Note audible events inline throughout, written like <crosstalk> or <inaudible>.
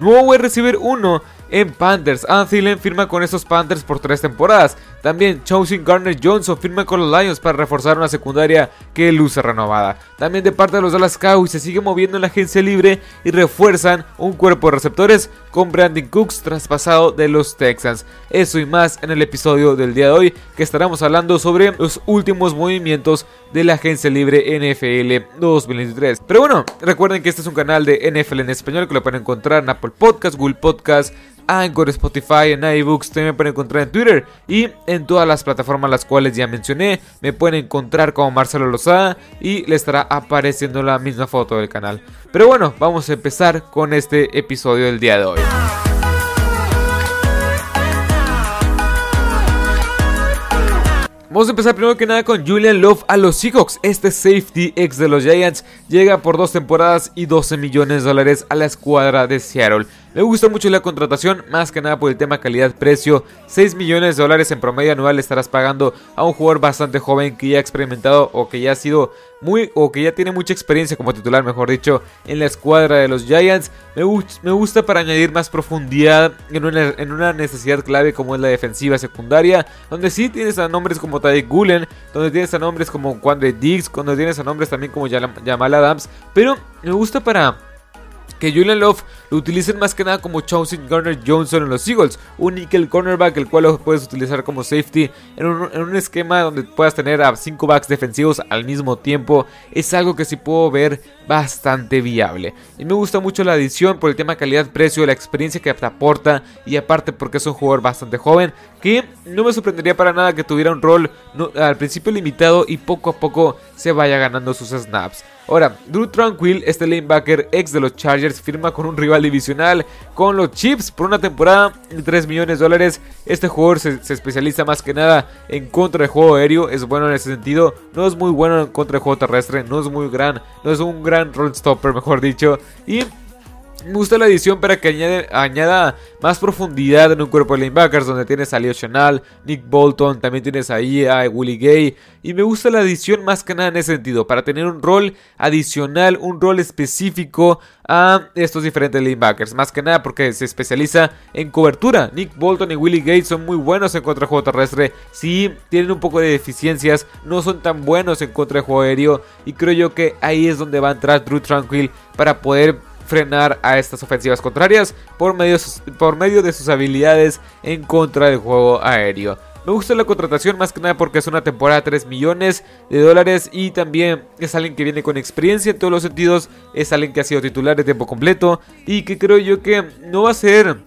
Wide receiver 1 en Panthers. Adam Thielen firma con estos Panthers por tres temporadas. También Chosen Garner Johnson firma con los Lions para reforzar una secundaria que luce renovada. También de parte de los Dallas Cowboys se sigue moviendo en la agencia libre y refuerzan un cuerpo de receptores con Brandon Cooks traspasado de los Texans. Eso y más en el episodio del día de hoy que estaremos hablando sobre los últimos movimientos de la agencia libre NFL 2023. Pero bueno, recuerden que este es un canal de NFL en español que lo pueden encontrar en Apple Podcast, Google Podcast, Anchor, Spotify, en iBooks, también me pueden encontrar en Twitter y en todas las plataformas las cuales ya mencioné. Me pueden encontrar como Marcelo Lozada y le estará apareciendo la misma foto del canal. Pero bueno, vamos a empezar con este episodio del día de hoy. Vamos a empezar primero que nada con Julian Love a los Seahawks. Este safety ex de los Giants llega por dos temporadas y 12 millones de dólares a la escuadra de Seattle. Me gusta mucho la contratación, más que nada por el tema calidad-precio. 6 millones de dólares en promedio anual estarás pagando a un jugador bastante joven que ya ha experimentado o que ya ha sido muy o que ya tiene mucha experiencia como titular, mejor dicho, en la escuadra de los Giants. Me, gusta para añadir más profundidad en una, necesidad clave como es la defensiva secundaria, donde sí tienes a nombres como Tadek Gulen, donde tienes a nombres como Quandre Diggs, donde tienes a nombres también como Jamal Adams, pero me gusta para que Julian Love lo utilicen más que nada como Chosen Garner Johnson en los Eagles, un nickel cornerback el cual lo puedes utilizar como safety en un, esquema donde puedas tener a 5 backs defensivos al mismo tiempo, es algo que sí puedo ver bastante viable. Y me gusta mucho la adición por el tema calidad-precio, la experiencia que aporta y aparte porque es un jugador bastante joven que no me sorprendería para nada que tuviera un rol al principio limitado y poco a poco se vaya ganando sus snaps. Ahora, Drew Tranquil, este lanebacker ex de los Chargers, firma con un rival divisional con los Chips por una temporada de 3 millones de dólares. Este jugador se, especializa más que nada en contra de juego aéreo, es bueno en ese sentido. No es muy bueno en contra de juego terrestre, no es muy gran, no es un gran run stopper, mejor dicho. Y me gusta la edición para que añada más profundidad en un cuerpo de linebackers donde tienes a Leo Chanel, Nick Bolton, también tienes ahí a Willie Gay. Y me gusta la edición más que nada en ese sentido, para tener un rol adicional, un rol específico a estos diferentes linebackers. Más que nada porque se especializa en cobertura. Nick Bolton y Willie Gay son muy buenos en contra de juego terrestre. Sí, tienen un poco de deficiencias, no son tan buenos en contra de juego aéreo. Y creo yo que ahí es donde va a entrar Drew Tranquil para poder frenar a estas ofensivas contrarias por medio, por medio de sus habilidades en contra del juego aéreo. Me gusta la contratación más que nada porque es una temporada de 3 millones de dólares y también es alguien que viene con experiencia en todos los sentidos, es alguien que ha sido titular de tiempo completo y que creo yo que no va a ser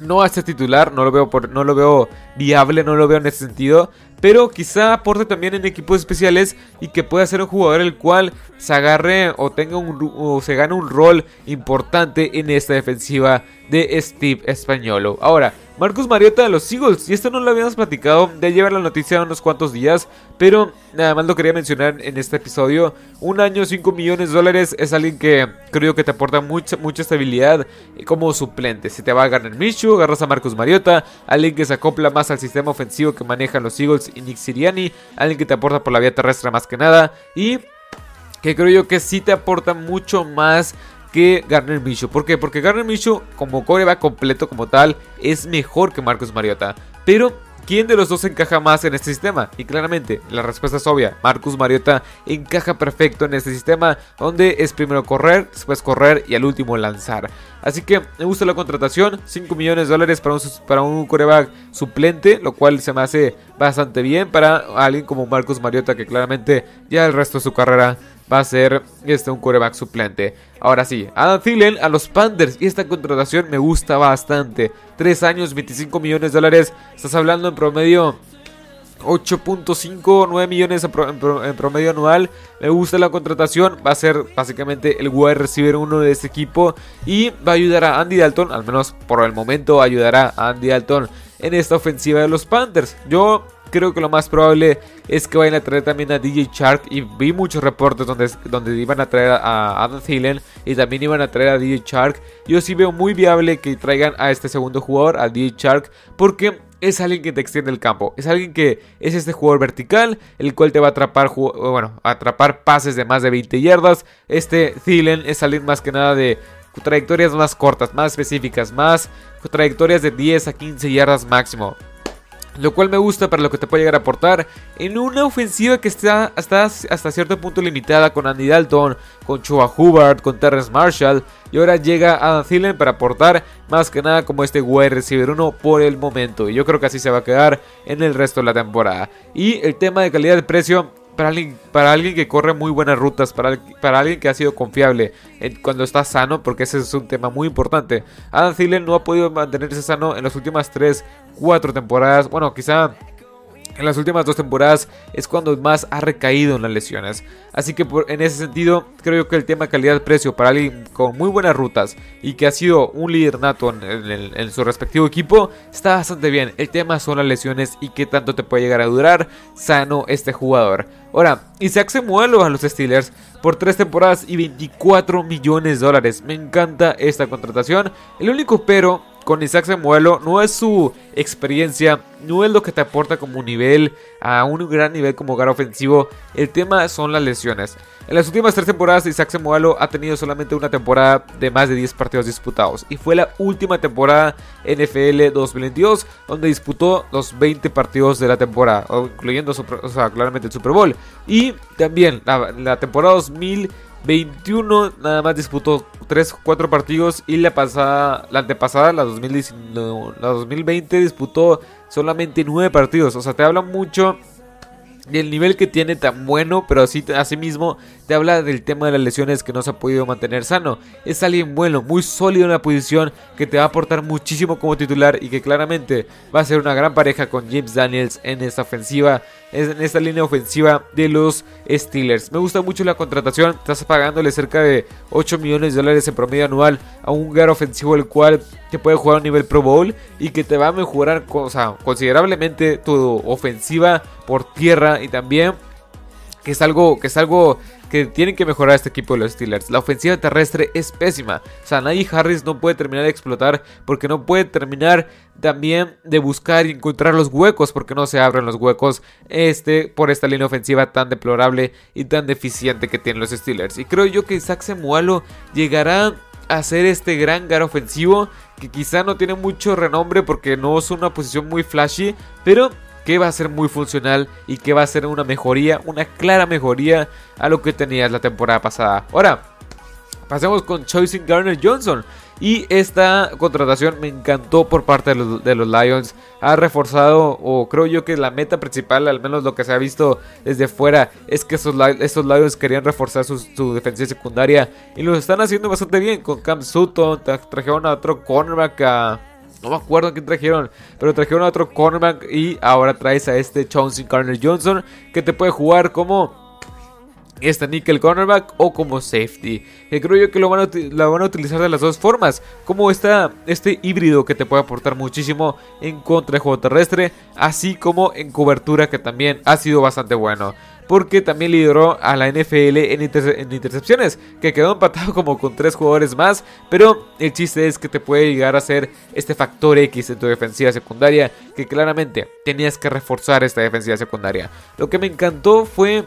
no va a ser titular, no lo veo por, no lo veo viable, no lo veo en ese sentido, pero quizá aporte también en equipos especiales y que pueda ser un jugador el cual se agarre o tenga un o se gane un rol importante en esta defensiva de Steve Españolo. Ahora, Marcus Mariota de los Eagles, y esto no lo habíamos platicado, de llevar la noticia unos cuantos días, pero nada más lo quería mencionar en este episodio. Un año, 5 millones de dólares, es alguien que creo que te aporta mucha, mucha estabilidad como suplente. Si te va a ganar Michu, agarras a Marcus Mariota, alguien que se acopla más al sistema ofensivo que manejan los Eagles y Nick Siriani, alguien que te aporta por la vía terrestre más que nada, y que creo yo que sí te aporta mucho más que Garner Minshew. ¿Por qué? Porque Garner Minshew como va completo como tal es mejor que Marcus Mariota. Pero ¿Quién de los dos encaja más en este sistema? Y claramente, la respuesta es obvia. Marcus Mariota encaja perfecto en este sistema donde es primero correr, después correr y al último lanzar. Así que me gusta la contratación. 5 millones de dólares para un, para coreback suplente, lo cual se me hace bastante bien para alguien como Marcus Mariota que claramente ya el resto de su carrera va a ser este, un coreback suplente. Ahora sí, Adam Thielen a los Panthers. Y esta contratación me gusta bastante. 3 años, 25 millones de dólares. Estás hablando en promedio 8.5, 9 millones en, promedio anual. Me gusta la contratación. Va a ser básicamente el wide receiver uno de este equipo. Y va a ayudar a Andy Dalton. Al menos por el momento ayudará a Andy Dalton en esta ofensiva de los Panthers. Yo creo que lo más probable es que vayan a traer también a DJ Shark. Y vi muchos reportes donde, donde iban a traer a Adam Thielen y también iban a traer a DJ Shark. Yo sí veo muy viable que traigan a este segundo jugador, a DJ Shark, porque es alguien que te extiende el campo. Es alguien que es este jugador vertical, el cual te va a atrapar, bueno, atrapar pases de más de 20 yardas. Este Thielen es alguien más que nada de trayectorias más cortas, más específicas, más trayectorias de 10 a 15 yardas máximo. Lo cual me gusta para lo que te puede llegar a aportar en una ofensiva que está hasta, hasta cierto punto limitada con Andy Dalton, con Chua Hubbard, con Terrence Marshall. Y ahora llega Adam Thielen para aportar más que nada como este wide receiver 1 por el momento. Y yo creo que así se va a quedar en el resto de la temporada. Y el tema de calidad de precio para alguien, que corre muy buenas rutas, para, para alguien que ha sido confiable cuando está sano, porque ese es un tema muy importante. Adam Thielen no ha podido mantenerse sano en las últimas 3, 4 temporadas. Bueno, quizá en las últimas dos temporadas es cuando más ha recaído en las lesiones. Así que en ese sentido, creo que el tema calidad-precio para alguien con muy buenas rutas y que ha sido un líder nato en, su respectivo equipo, está bastante bien. El tema son las lesiones y qué tanto te puede llegar a durar sano este jugador. Ahora, Isaac se mueve a los Steelers por tres temporadas y 24 millones de dólares. Me encanta esta contratación. El único pero con Isaac Samuelo no es su experiencia, no es lo que te aporta como nivel, a un gran nivel como hogar ofensivo. El tema son las lesiones. En las últimas tres temporadas, Isaac Samuelo ha tenido solamente una temporada de más de 10 partidos disputados. Y fue la última temporada NFL 2022, donde disputó los 20 partidos de la temporada, incluyendo claramente el Super Bowl. Y también la, la temporada 2000. 21 nada más disputó 3 4 partidos y la pasada la antepasada la, 2019, la 2020 disputó solamente 9 partidos, o sea, te habla mucho del nivel que tiene tan bueno, pero así asimismo te habla del tema de las lesiones que no se ha podido mantener sano. Es alguien bueno, muy sólido en la posición, que te va a aportar muchísimo como titular y que claramente va a ser una gran pareja con James Daniels en esta ofensiva en esta línea ofensiva de los Steelers. Me gusta mucho la contratación, estás pagándole cerca de 8 millones de dólares en promedio anual a un lugar ofensivo el cual te puede jugar a un nivel Pro Bowl y que te va a mejorar considerablemente tu ofensiva por tierra y también que es algo que es algo que tienen que mejorar este equipo de los Steelers. La ofensiva terrestre es pésima. O sea, Najee Harris no puede terminar de explotar porque no puede terminar también de buscar y encontrar los huecos porque no se abren los huecos este por esta línea ofensiva tan deplorable y tan deficiente que tienen los Steelers. Y creo yo que Isaac Semualo llegará a ser este gran gar ofensivo que quizá no tiene mucho renombre porque no es una posición muy flashy, pero que va a ser muy funcional y que va a ser una mejoría, una clara mejoría a lo que tenías la temporada pasada. Ahora, pasemos con Choosing Garner Johnson. Y esta contratación me encantó por parte de los, Lions. Ha reforzado, o creo yo que la meta principal, al menos lo que se ha visto desde fuera, es que estos, estos Lions querían reforzar su, defensa secundaria. Y lo están haciendo bastante bien. Con Cam Sutton, trajeron a otro cornerback a no me acuerdo quién trajeron, pero trajeron a otro cornerback y ahora traes a este Chauncey Carner Johnson que te puede jugar como este nickel cornerback o como safety. Que creo yo que lo van, a, van a utilizar de las dos formas. Como esta, este híbrido que te puede aportar muchísimo en contra de juego terrestre. Así como en cobertura que también ha sido bastante bueno porque también lideró a la NFL en, intercepciones, que quedó empatado <laughs> como con tres jugadores más, pero el chiste es que te puede llegar a ser este factor X en tu defensiva secundaria, que claramente tenías que reforzar esta defensiva secundaria. Lo que me encantó fue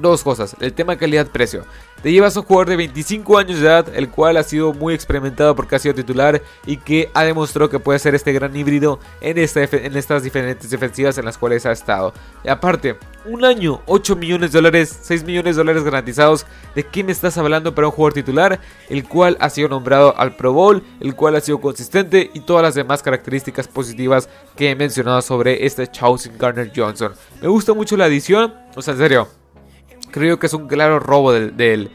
dos cosas. El tema calidad-precio. Te llevas a un jugador de 25 años de edad, el cual ha sido muy experimentado porque ha sido titular y que ha demostrado que puede ser este gran híbrido en, estas diferentes defensivas en las cuales ha estado. Y aparte, un año, 8 millones de dólares, 6 millones de dólares garantizados. ¿De qué me estás hablando para un jugador titular? El cual ha sido nombrado al Pro Bowl, el cual ha sido consistente y todas las demás características positivas que he mencionado sobre este Chauncey Garner Johnson. Me gusta mucho la adición, o sea, en serio creo que es un claro robo de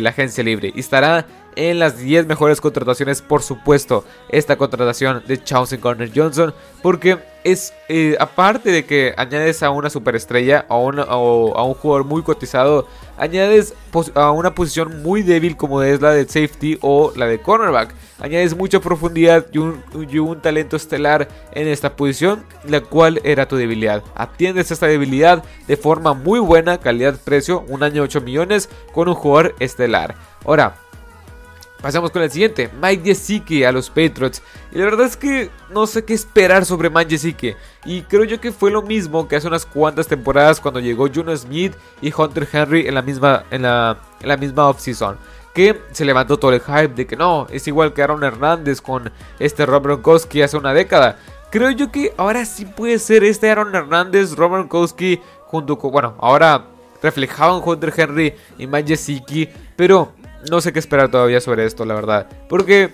la agencia libre. Y estará en las 10 mejores contrataciones, por supuesto, esta contratación de Chauncey Corner Johnson, porque es, eh, aparte de que añades a una superestrella o, a un jugador muy cotizado, añades a una posición muy débil como es la de safety o la de cornerback. Añades mucha profundidad y un, y un talento estelar en esta posición, la cual era tu debilidad. Atiendes esta debilidad de forma muy buena, calidad-precio, un año 8 millones con un jugador estelar. Ahora, Pasamos con el siguiente, Mike Gesicki a los Patriots. Y la verdad es que no sé qué esperar sobre Mike Gesicki. Y creo yo que fue lo mismo que hace unas cuantas temporadas cuando llegó Juno Smith y Hunter Henry en la misma, en la, en la misma offseason. que se levantó todo el hype de que no, es igual que Aaron Hernández con este Rob Gronkowski hace una década. Creo yo que ahora sí puede ser este Aaron Hernández, Rob Gronkowski, junto con, bueno, ahora reflejado en Hunter Henry y Mike pero no sé qué esperar todavía sobre esto, la verdad. Porque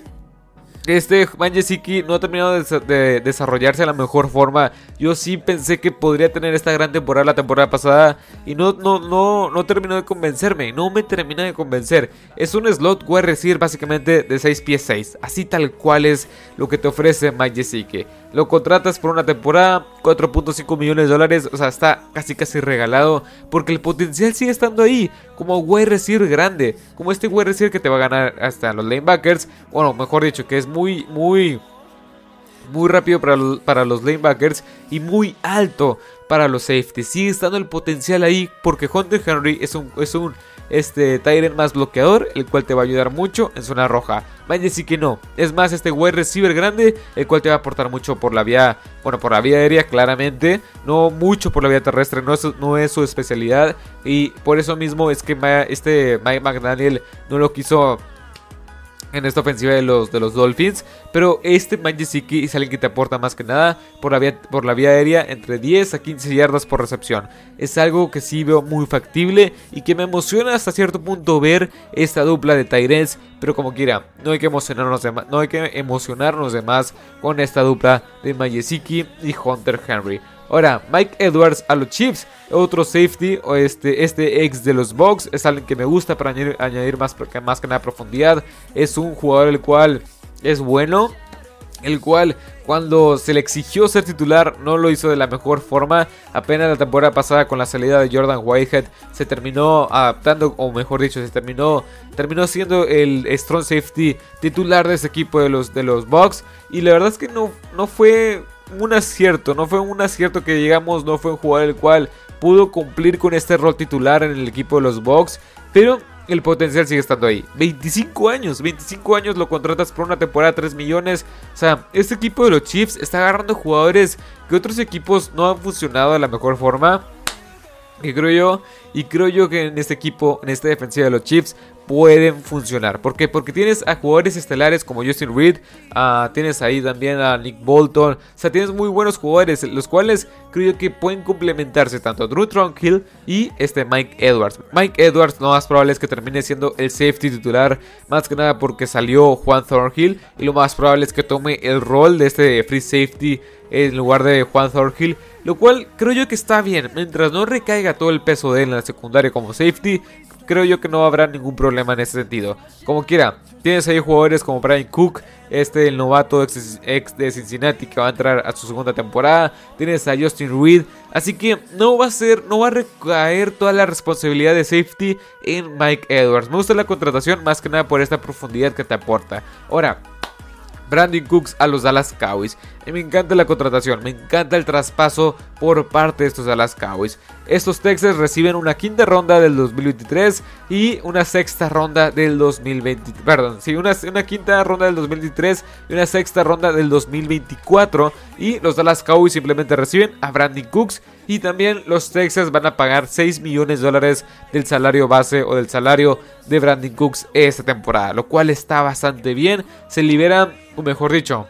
este Manjesiki no ha terminado de, desarrollarse de la mejor forma. Yo sí pensé que podría tener esta gran temporada la temporada pasada y no, no, no, no terminó de convencerme. No me termina de convencer. Es un slot wide receiver básicamente de 6 pies 6. Así tal cual es lo que te ofrece Manjesiki. Lo contratas por una temporada, 4.5 millones de dólares, o sea, está casi casi regalado porque el potencial sigue estando ahí, como wide receiver grande, como este wide receiver que te va a ganar hasta los lanebackers, bueno, mejor dicho, que es muy, muy, muy rápido para, para los lanebackers y muy alto para los safeties. Sigue estando el potencial ahí porque Hunter Henry es un, es un este Tyrant más bloqueador, el cual te va a ayudar mucho en zona roja. Vaya sí que no. Es más, este wide receiver grande, el cual te va a aportar mucho por la vía, bueno, por la vía aérea claramente, no mucho por la vía terrestre, no es, no es su especialidad. Y por eso mismo es que este Mike McDaniel no lo quiso en esta ofensiva de los, de los Dolphins. Pero este Manjisiki es alguien que te aporta más que nada por la, vía, por la vía aérea entre 10 a 15 yardas por recepción. Es algo que sí veo muy factible y que me emociona hasta cierto punto ver esta dupla de Tyrens. Pero como quiera, no hay que emocionarnos de no hay que emocionarnos más con esta dupla de Majesiki y Hunter Henry. Ahora, Mike Edwards a los Chiefs, otro safety, o este, este ex de los Bucks, es alguien que me gusta para añadir, más, más que nada profundidad. Es un jugador el cual es bueno, el cual cuando se le exigió ser titular no lo hizo de la mejor forma. Apenas la temporada pasada con la salida de Jordan Whitehead se terminó adaptando, o mejor dicho, se terminó, terminó siendo el strong safety titular de ese equipo de los, de los Bucks. Y la verdad es que no, no fue un acierto, no fue un acierto que llegamos, no fue un jugador el cual pudo cumplir con este rol titular en el equipo de los Bucks, pero el potencial sigue estando ahí. 25 años, 25 años lo contratas por una temporada 3 millones. O sea, este equipo de los Chiefs está agarrando jugadores que otros equipos no han funcionado de la mejor forma. Y creo yo, y creo yo que en este equipo, en esta defensiva de los Chiefs, pueden funcionar. ¿Por qué? Porque tienes a jugadores estelares como Justin Reed, uh, tienes ahí también a Nick Bolton, o sea, tienes muy buenos jugadores, los cuales creo que pueden complementarse tanto Drew Trunkill y este Mike Edwards. Mike Edwards lo más probable es que termine siendo el safety titular, más que nada porque salió Juan Thornhill y lo más probable es que tome el rol de este free safety en lugar de Juan Thornhill. Lo cual creo yo que está bien, mientras no recaiga todo el peso de él en la secundaria como safety, creo yo que no habrá ningún problema en ese sentido. Como quiera, tienes ahí jugadores como Brian Cook, este el novato ex, de Cincinnati que va a entrar a su segunda temporada. Tienes a Justin Reed, así que no va a ser, no va a recaer toda la responsabilidad de safety en Mike Edwards. Me gusta la contratación más que nada por esta profundidad que te aporta. Ahora, Brandon Cooks a los Dallas Cowboys. Y me encanta la contratación, me encanta el traspaso por parte de estos Dallas Cowboys. Estos Texas reciben una quinta ronda del 2023 y una sexta ronda del 2020. Perdón, sí, una, una quinta ronda del 2023 y una sexta ronda del 2024. Y los Dallas Cowboys simplemente reciben a Brandon Cooks. Y también los Texas van a pagar 6 millones de dólares del salario base o del salario de Brandon Cooks esta temporada. Lo cual está bastante bien. Se liberan, o mejor dicho,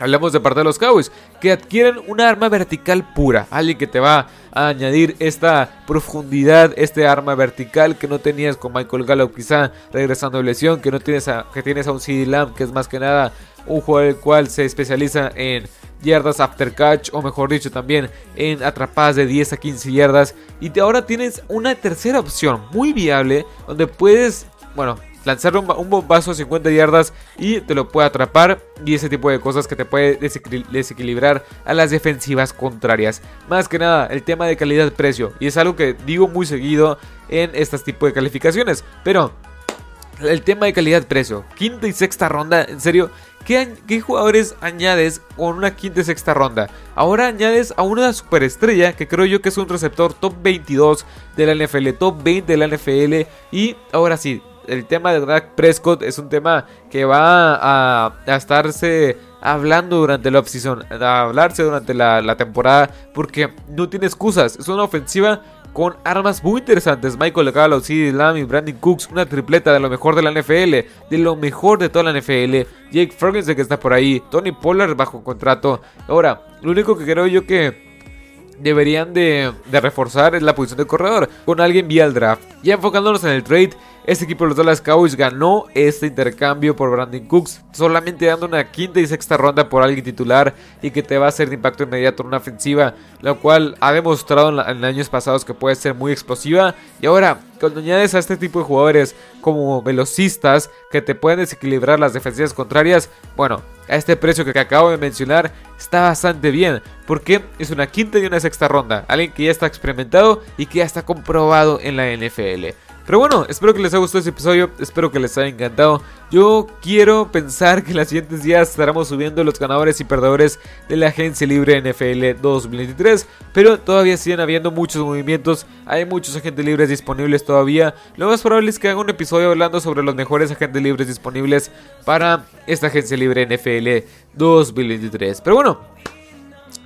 Hablamos de parte de los Cowboys, que adquieren una arma vertical pura. Alguien que te va a añadir esta profundidad, este arma vertical que no tenías con Michael Gallup, quizá regresando de lesión, que no tienes a, que tienes a un CD Lamb, que es más que nada un jugador el cual se especializa en yardas after catch, o mejor dicho, también en atrapadas de 10 a 15 yardas. Y ahora tienes una tercera opción muy viable, donde puedes, bueno, lanzar un, bombazo a 50 yardas y te lo puede atrapar y ese tipo de cosas que te puede desequilibrar a las defensivas contrarias. Más que nada, el tema de calidad-precio y es algo que digo muy seguido en este tipo de calificaciones, pero el tema de calidad-precio, quinta y sexta ronda, en serio, ¿qué, ¿qué, jugadores añades con una quinta y sexta ronda? Ahora añades a una superestrella que creo yo que es un receptor top 22 de la NFL, top 20 de la NFL y ahora sí, el tema de Dak Prescott es un tema que va a, estarse hablando durante la offseason, a hablarse durante la, temporada, porque no tiene excusas. Es una ofensiva con armas muy interesantes. Michael Gallo, CD Lamb y Brandon Cooks, una tripleta de lo mejor de la NFL, de lo mejor de toda la NFL. Jake Ferguson que está por ahí, Tony Pollard bajo contrato. Ahora, lo único que creo yo que deberían de, reforzar es la posición de corredor con alguien vía el draft. Ya enfocándonos en el trade, este equipo de los Dallas Cowboys ganó este intercambio por Brandon Cooks, solamente dando una quinta y sexta ronda por alguien titular y que te va a hacer de impacto inmediato en una ofensiva, lo cual ha demostrado en, años pasados que puede ser muy explosiva. Y ahora, cuando añades a este tipo de jugadores como velocistas que te pueden desequilibrar las defensivas contrarias, bueno, a este precio que acabo de mencionar está bastante bien, porque es una quinta y una sexta ronda, alguien que ya está experimentado y que ya está comprobado en la NFL. Pero bueno, espero que les haya gustado este episodio, espero que les haya encantado. Yo quiero pensar que en los siguientes días estaremos subiendo los ganadores y perdedores de la agencia libre NFL 2023, pero todavía siguen habiendo muchos movimientos, hay muchos agentes libres disponibles todavía. Lo más probable es que haga un episodio hablando sobre los mejores agentes libres disponibles para esta agencia libre NFL 2023. Pero bueno,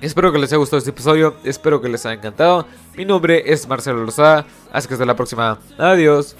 Espero que les haya gustado este episodio, espero que les haya encantado. Mi nombre es Marcelo Lozada, así que hasta la próxima. Adiós.